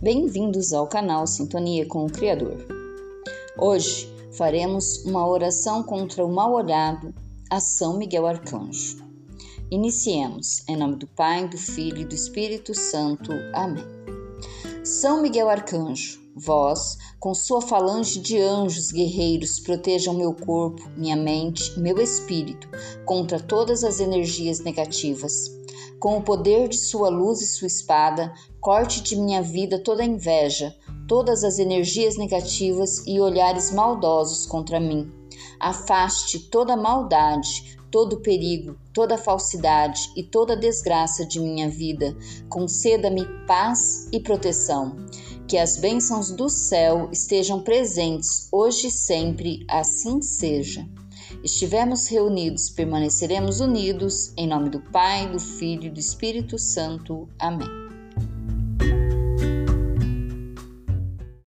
Bem-vindos ao canal Sintonia com o Criador. Hoje faremos uma oração contra o mal olhado a São Miguel Arcanjo. Iniciemos em nome do Pai, do Filho e do Espírito Santo. Amém. São Miguel Arcanjo, vós, com sua falange de anjos guerreiros, protejam meu corpo, minha mente meu espírito contra todas as energias negativas com o poder de sua luz e sua espada, corte de minha vida toda inveja, todas as energias negativas e olhares maldosos contra mim. Afaste toda maldade, todo perigo, toda falsidade e toda desgraça de minha vida. Conceda-me paz e proteção. Que as bênçãos do céu estejam presentes hoje e sempre, assim seja. Estivermos reunidos, permaneceremos unidos, em nome do Pai, do Filho e do Espírito Santo. Amém.